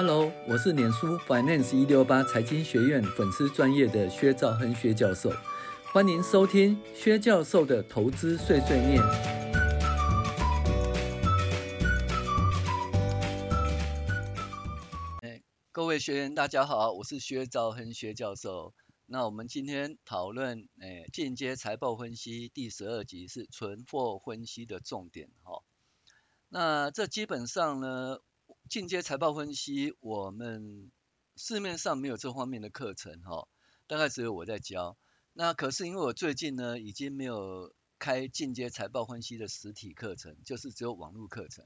Hello，我是脸书 Finance 一六八财经学院粉丝专业的薛兆亨薛教授，欢迎收听薛教授的投资碎碎念。各位学员大家好，我是薛兆亨薛教授。那我们今天讨论，哎，进阶财报分析第十二集是存货分析的重点哈。那这基本上呢。进阶财报分析，我们市面上没有这方面的课程哈，大概只有我在教。那可是因为我最近呢，已经没有开进阶财报分析的实体课程，就是只有网络课程。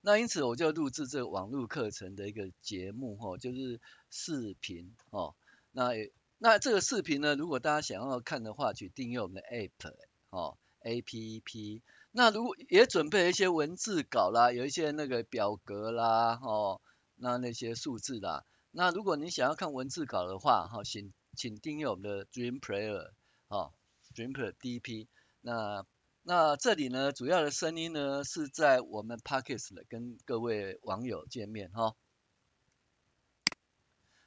那因此我就录制这个网络课程的一个节目哈，就是视频哦。那那这个视频呢，如果大家想要看的话，去订阅我们的 App 哦，APP。那如果也准备一些文字稿啦，有一些那个表格啦，哦，那那些数字啦。那如果你想要看文字稿的话，哈，请请订阅我们的 Dream Player，哦，Dream Player DP。那那这里呢，主要的声音呢是在我们 Podcast 的跟各位网友见面哈。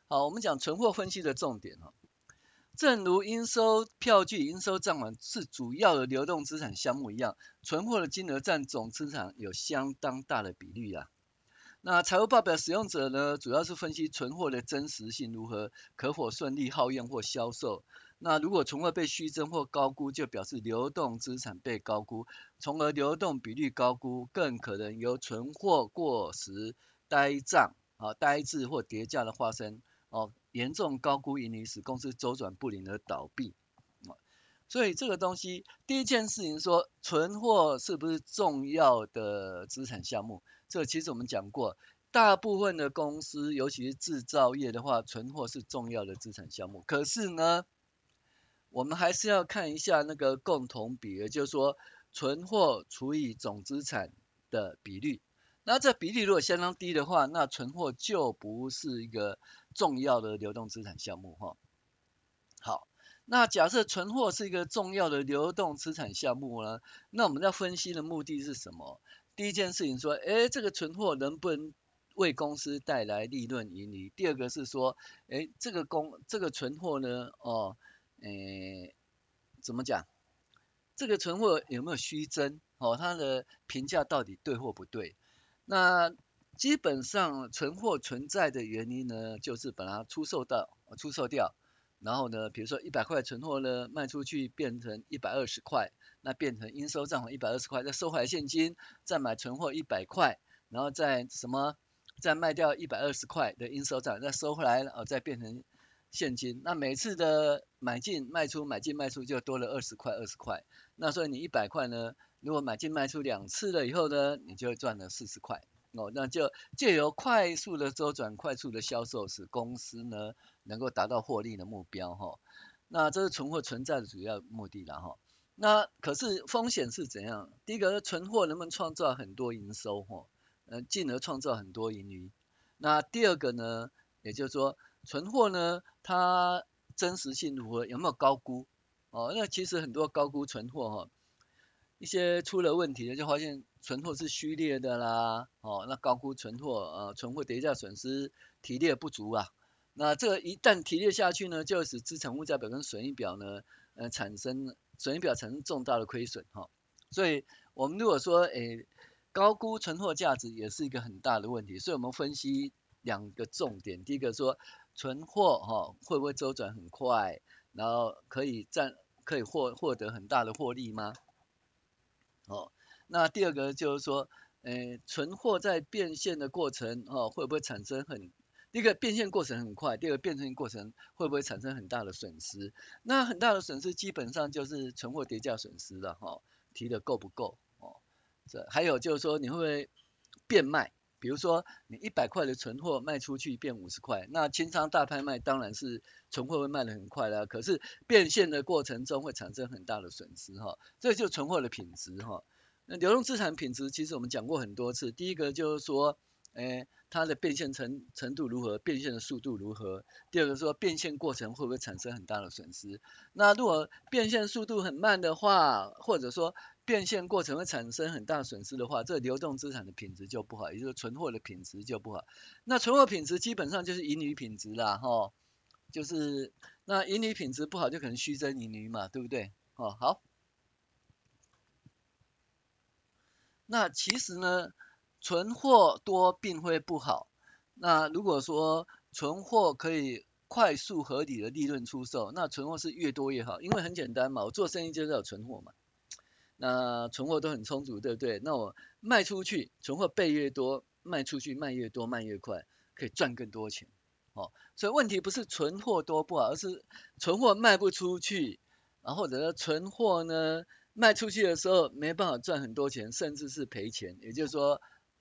好，我们讲存货分析的重点哈。正如应收票据、应收账款是主要的流动资产项目一样，存货的金额占总资产有相当大的比例啊。那财务报表使用者呢，主要是分析存货的真实性如何，可否顺利耗用或销售。那如果存货被虚增或高估，就表示流动资产被高估，从而流动比率高估，更可能由存货过时、呆账啊、呆滞或跌价的发生哦。严重高估盈余，使公司周转不灵而倒闭。所以这个东西，第一件事情说，存货是不是重要的资产项目？这其实我们讲过，大部分的公司，尤其是制造业的话，存货是重要的资产项目。可是呢，我们还是要看一下那个共同比，也就是说，存货除以总资产的比率。那这比例如果相当低的话，那存货就不是一个重要的流动资产项目哈。好，那假设存货是一个重要的流动资产项目呢，那我们要分析的目的是什么？第一件事情说，哎，这个存货能不能为公司带来利润盈余？第二个是说，哎，这个公这个存货呢，哦，哎，怎么讲？这个存货有没有虚增？哦，它的评价到底对或不对？那基本上存货存在的原因呢，就是把它出售到出售掉，然后呢，比如说一百块存货呢卖出去变成一百二十块，那变成应收账款一百二十块，再收回来现金，再买存货一百块，然后再什么再卖掉一百二十块的应收账，再收回来哦，再变成现金。那每次的买进卖出买进卖出就多了二十块二十块，那所以你一百块呢？如果买进卖出两次了以后呢，你就赚了四十块哦，那就借由快速的周转、快速的销售，使公司呢能够达到获利的目标哈。那这是存货存在的主要目的了哈。那可是风险是怎样？第一个，存货能不能创造很多营收哈？呃，进而创造很多盈余。那第二个呢，也就是说，存货呢，它真实性如何？有没有高估？哦，那其实很多高估存货哈。一些出了问题的，就发现存货是虚列的啦，哦，那高估存货，呃，存货跌价损失提列不足啊，那这个一旦提列下去呢，就使资产负债表跟损益表呢，呃，产生损益表产生重大的亏损哈，所以我们如果说，诶，高估存货价值也是一个很大的问题，所以我们分析两个重点，第一个说存货哈会不会周转很快，然后可以占可以获获得很大的获利吗？哦，那第二个就是说，呃，存货在变现的过程，哦，会不会产生很，第一个变现过程很快，第二个变成过程会不会产生很大的损失？那很大的损失基本上就是存货跌价损失了，哈、哦，提的够不够？哦，这还有就是说你会不会变卖？比如说你一百块的存货卖出去变五十块，那清仓大拍卖当然是存货会卖得很快啦，可是变现的过程中会产生很大的损失哈，这就存货的品质哈。那流动资产品质其实我们讲过很多次，第一个就是说，诶，它的变现程程度如何，变现的速度如何？第二个说变现过程会不会产生很大的损失？那如果变现速度很慢的话，或者说变现过程会产生很大损失的话，这流动资产的品质就不好，也就是存货的品质就不好。那存货品质基本上就是盈余品质啦，哈，就是那盈余品质不好，就可能虚增盈余嘛，对不对？哦，好。那其实呢，存货多并会不好。那如果说存货可以快速合理的利润出售，那存货是越多越好，因为很简单嘛，我做生意就是要存货嘛。那存货都很充足，对不对？那我卖出去，存货备越多，卖出去卖越多，卖越快，可以赚更多钱。哦，所以问题不是存货多不好，而是存货卖不出去，然后或者存货呢，卖出去的时候没办法赚很多钱，甚至是赔钱。也就是说，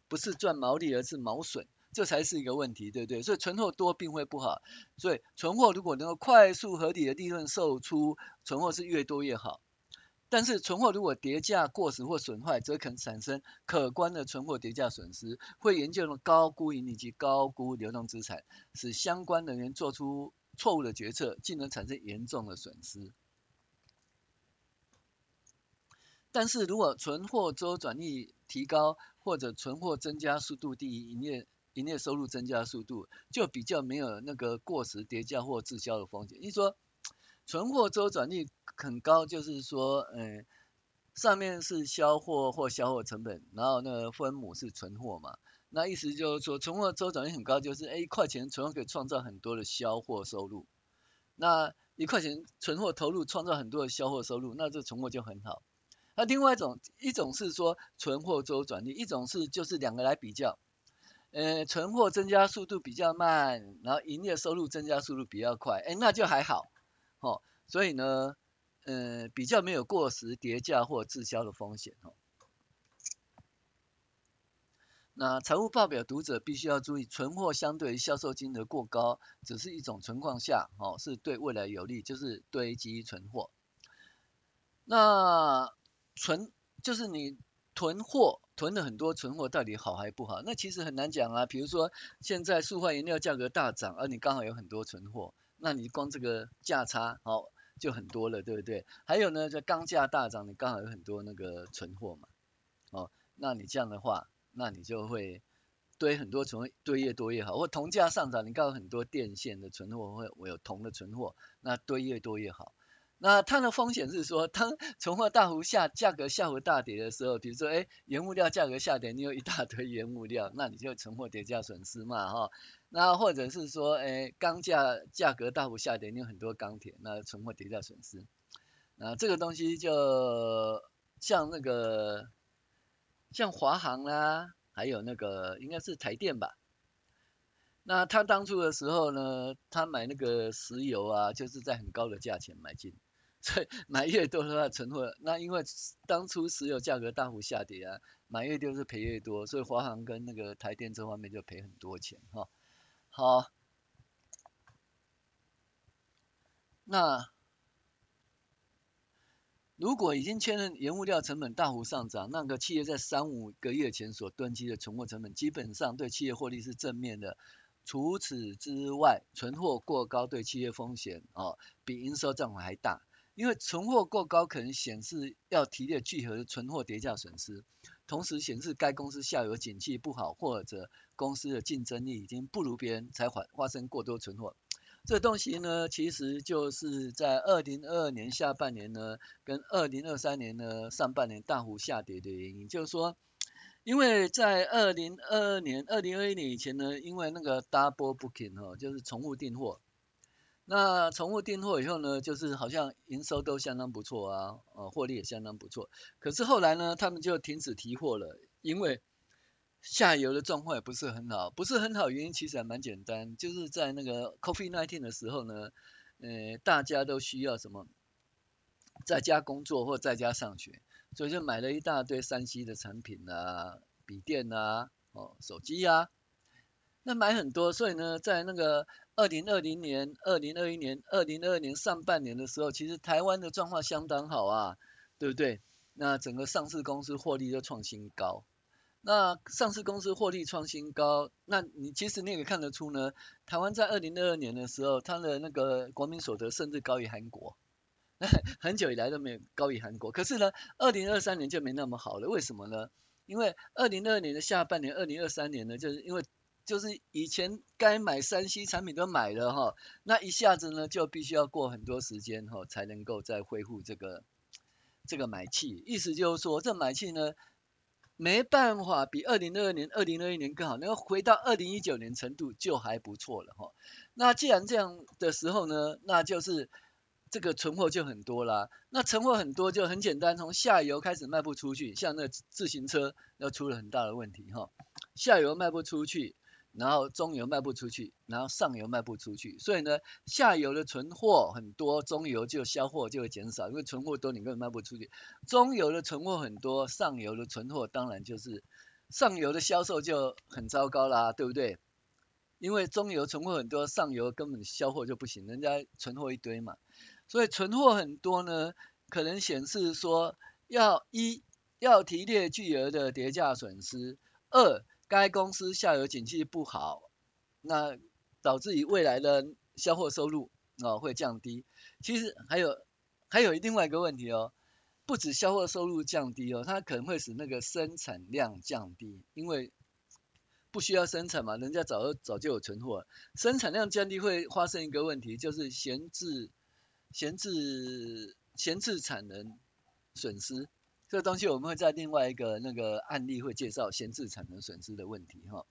不是赚毛利，而是毛损，这才是一个问题，对不对？所以存货多并会不好，所以存货如果能够快速合理的利润售出，存货是越多越好。但是存货如果跌价过时或损坏，则可能产生可观的存货跌价损失，会严重的高估盈利及高估流动资产，使相关人员做出错误的决策，进而产生严重的损失。但是如果存货周转率提高，或者存货增加速度低于营业营业收入增加速度，就比较没有那个过时跌价或滞销的风险。你说存货周转率很高，就是说，嗯，上面是销货或销货成本，然后那个分母是存货嘛，那意思就是说，存货周转率很高，就是哎，一块钱存货可以创造很多的销货收入，那一块钱存货投入创造很多的销货收入，那这存货就很好。那另外一种，一种是说存货周转率，一种是就是两个来比较，呃，存货增加速度比较慢，然后营业收入增加速度比较快，哎，那就还好，哦，所以呢，呃，比较没有过时跌价或滞销的风险哦。那财务报表读者必须要注意，存货相对于销售金额过高，只是一种情况下，哦，是对未来有利，就是堆积存货。那存就是你囤货囤了很多存货，到底好还不好？那其实很难讲啊。比如说现在塑化原料价格大涨，而你刚好有很多存货，那你光这个价差哦就很多了，对不对？还有呢，这钢价大涨，你刚好有很多那个存货嘛，哦，那你这样的话，那你就会堆很多存，堆越多越好。或铜价上涨，你刚好很多电线的存货，或我有铜的存货，那堆越多越好。那它的风险是说，当存货大幅下价格下幅大跌的时候，比如说，哎，原物料价格下跌，你有一大堆原物料，那你就存货跌价损失嘛，哈。那或者是说，哎，钢价价格大幅下跌，你有很多钢铁，那存货跌价损失。那这个东西就像那个，像华航啦，还有那个应该是台电吧。那他当初的时候呢，他买那个石油啊，就是在很高的价钱买进。所以买越多的话存货，那因为当初石油价格大幅下跌啊，买越多是赔越多，所以华航跟那个台电这方面就赔很多钱哈。好，那如果已经确认原物料成本大幅上涨，那个企业在三五个月前所囤积的存货成本，基本上对企业获利是正面的。除此之外，存货过高对企业风险哦，比应收账款还大。因为存货过高可能显示要提列聚合的存货跌价损失，同时显示该公司下游景气不好，或者公司的竞争力已经不如别人，才发发生过多存货。这东西呢，其实就是在二零二二年下半年呢，跟二零二三年呢上半年大幅下跌的原因，就是说，因为在二零二二年、二零二一年以前呢，因为那个 double booking 哦，就是重复订货。那重复订货以后呢，就是好像营收都相当不错啊，呃，获利也相当不错。可是后来呢，他们就停止提货了，因为下游的状况也不是很好，不是很好原因其实还蛮简单，就是在那个 COVID-19 的时候呢，呃，大家都需要什么，在家工作或在家上学，所以就买了一大堆三 C 的产品啊，笔电啊，哦，手机啊，那买很多，所以呢，在那个。二零二零年、二零二一年、二零二二年上半年的时候，其实台湾的状况相当好啊，对不对？那整个上市公司获利都创新高。那上市公司获利创新高，那你其实你也看得出呢，台湾在二零二二年的时候，它的那个国民所得甚至高于韩国。很久以来都没有高于韩国。可是呢，二零二三年就没那么好了，为什么呢？因为二零二二年的下半年，二零二三年呢，就是因为就是以前该买三 C 产品都买了哈，那一下子呢就必须要过很多时间哈，才能够再恢复这个这个买气。意思就是说，这买气呢没办法比二零二二年、二零二一年更好，能够回到二零一九年程度就还不错了哈。那既然这样的时候呢，那就是这个存货就很多啦。那存货很多就很简单，从下游开始卖不出去，像那自行车要出了很大的问题哈，下游卖不出去。然后中游卖不出去，然后上游卖不出去，所以呢，下游的存货很多，中游就销货就会减少，因为存货多，你根本卖不出去。中游的存货很多，上游的存货当然就是上游的销售就很糟糕啦，对不对？因为中游存货很多，上游根本销货就不行，人家存货一堆嘛，所以存货很多呢，可能显示说要一要提列巨额的跌价损失，二。该公司下游景气不好，那导致于未来的销货收入、哦、会降低。其实还有还有另外一个问题哦，不止销货收入降低哦，它可能会使那个生产量降低，因为不需要生产嘛，人家早早就有存货。生产量降低会发生一个问题，就是闲置闲置闲置产能损失。这个东西我们会在另外一个那个案例会介绍闲置产能损失的问题哈。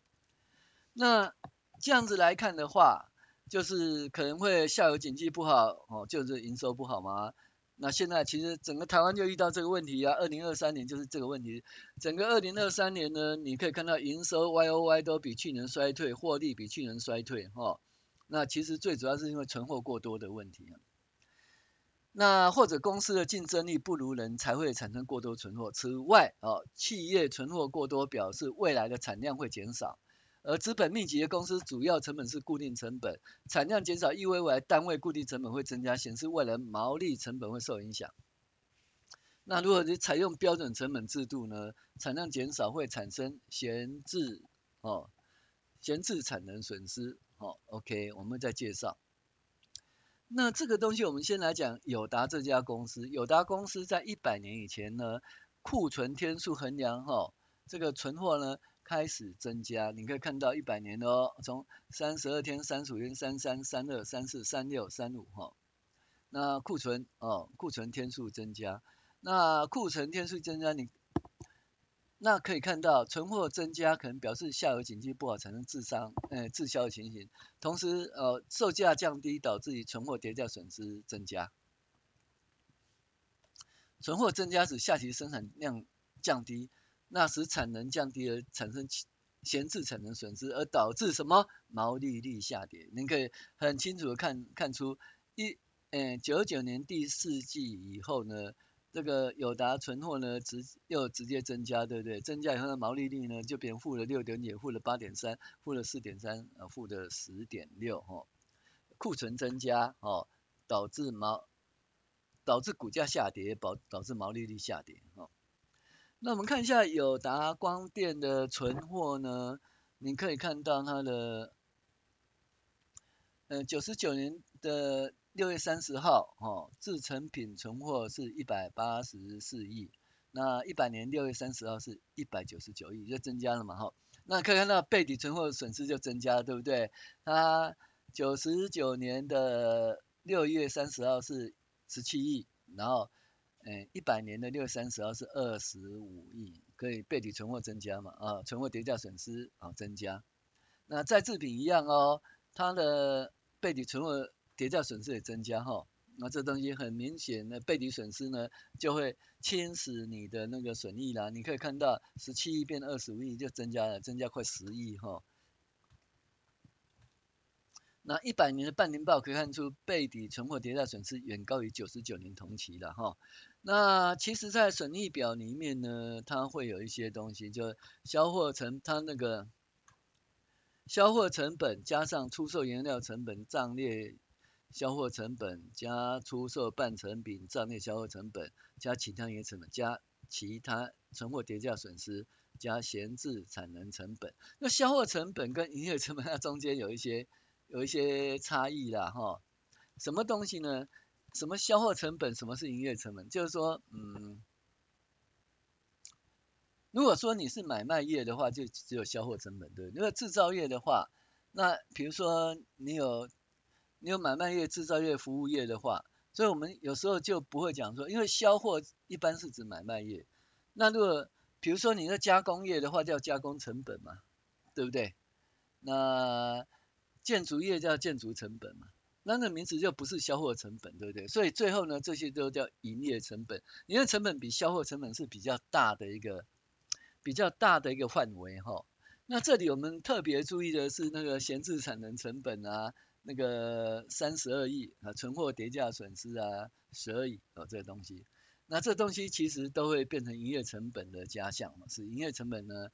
那这样子来看的话，就是可能会下游经济不好哦，就是营收不好嘛。那现在其实整个台湾就遇到这个问题啊，二零二三年就是这个问题。整个二零二三年呢，你可以看到营收 Y O Y 都比去年衰退，获利比去年衰退哈。那其实最主要是因为存货过多的问题啊。那或者公司的竞争力不如人，才会产生过多存货。此外，哦，企业存货过多，表示未来的产量会减少。而资本密集的公司，主要成本是固定成本，产量减少意味未来单位固定成本会增加，显示未来毛利成本会受影响。那如果你采用标准成本制度呢？产量减少会产生闲置，哦，闲置产能损失。哦，OK，我们再介绍。那这个东西，我们先来讲友达这家公司。友达公司在一百年以前呢，库存天数衡量哈，这个存货呢开始增加。你可以看到一百年哦，从三十二天、三十五天、三三、三二、三四、三六、三五哈。那库存哦，库存天数增加。那库存天数增加，你。那可以看到，存货增加可能表示下游经济不好，产生滞商，呃，滞销的情形。同时，呃，售价降低导致于存货跌价损失增加。存货增加使下期生产量降低，那使产能降低而产生闲置产能损失，而导致什么？毛利率下跌。您可以很清楚的看看出，一，呃，九九年第四季以后呢。这个友达存货呢，直又直接增加，对不对？增加以后的毛利率呢，就变负了六点九，负了八点三，负了四点三，呃，负的十点六，哈。库存增加，哦，导致毛，导致股价下跌，导导致毛利率下跌，哈。那我们看一下友达光电的存货呢，你可以看到它的，呃，九十九年的。六月三十号，哦，制成品存货是一百八十四亿，那一百年六月三十号是一百九十九亿，就增加了嘛，哈。那可以看到备抵存货损失就增加了，对不对？它九十九年的六月三十号是十七亿，然后，嗯，一百年的六月三十号是二十五亿，可以备抵存货增加嘛，啊，存货跌价损失啊增加。那再制品一样哦，它的备抵存货。跌价损失也增加哈，那这东西很明显的背抵损失呢，就会侵蚀你的那个损益啦。你可以看到十七亿变二十五亿就增加了，增加快十亿哈。那一百年的半年报可以看出背抵存货跌价损失远高于九十九年同期的哈。那其实在损益表里面呢，它会有一些东西，就销货成它那个销货成本加上出售原料成本账列。销货成本加出售半成品账内销货成本加其他营业成本加其他存货跌价损失加闲置产能成本。那销货成本跟营业成本 它中间有一些有一些差异啦哈。什么东西呢？什么销货成本，什么是营业成本？就是说，嗯，如果说你是买卖业的话，就只有销货成本，对？如果制造业的话，那比如说你有你有买卖业、制造业、服务业的话，所以我们有时候就不会讲说，因为销货一般是指买卖业。那如果比如说你的加工业的话，叫加工成本嘛，对不对？那建筑业叫建筑成本嘛。那那名词就不是销货成本，对不对？所以最后呢，这些都叫营业成本。营业成本比销货成本是比较大的一个比较大的一个范围哈。那这里我们特别注意的是那个闲置产能成本啊，那个三十二亿啊，存货跌价损失啊，十二亿哦，这个东西。那这东西其实都会变成营业成本的加项嘛，是营业成本呢，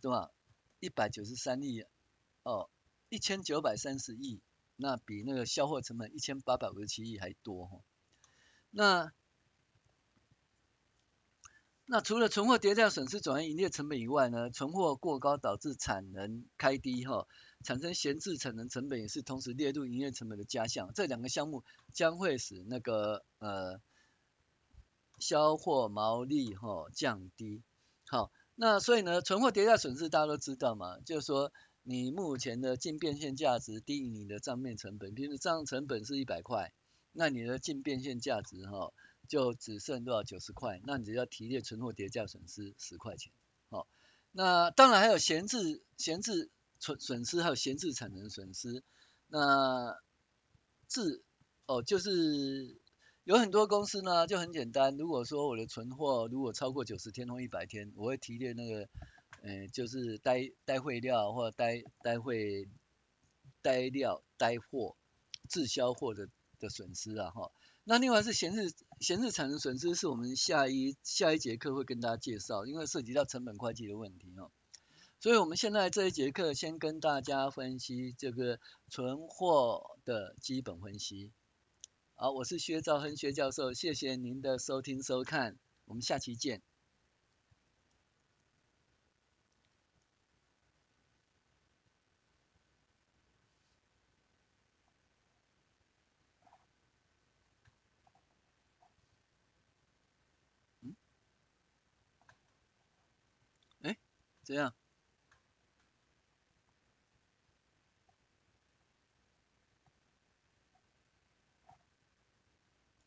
对吧？一百九十三亿哦，一千九百三十亿。那比那个销货成本一千八百五十七亿还多哈。那那除了存货跌价损失转为营业成本以外呢，存货过高导致产能开低哈，产生闲置产能成本也是同时列入营业成本的加项。这两个项目将会使那个呃销货毛利哈降低。好，那所以呢，存货跌价损失大家都知道嘛，就是说。你目前的净变现价值低于你的账面成本，比如账成本是一百块，那你的净变现价值哈就只剩多少九十块，那你只要提列存货跌价损失十块钱，好，那当然还有闲置闲置损损失，还有闲置产能损失，那置哦就是有很多公司呢就很简单，如果说我的存货如果超过九十天或一百天，我会提列那个。嗯，就是呆呆汇料或呆呆汇呆料呆货滞销货的的损失啊哈。那另外是闲置闲置产能损失，是我们下一下一节课会跟大家介绍，因为涉及到成本会计的问题哦。所以我们现在这一节课先跟大家分析这个存货的基本分析。好，我是薛兆亨薛教授，谢谢您的收听收看，我们下期见。怎样？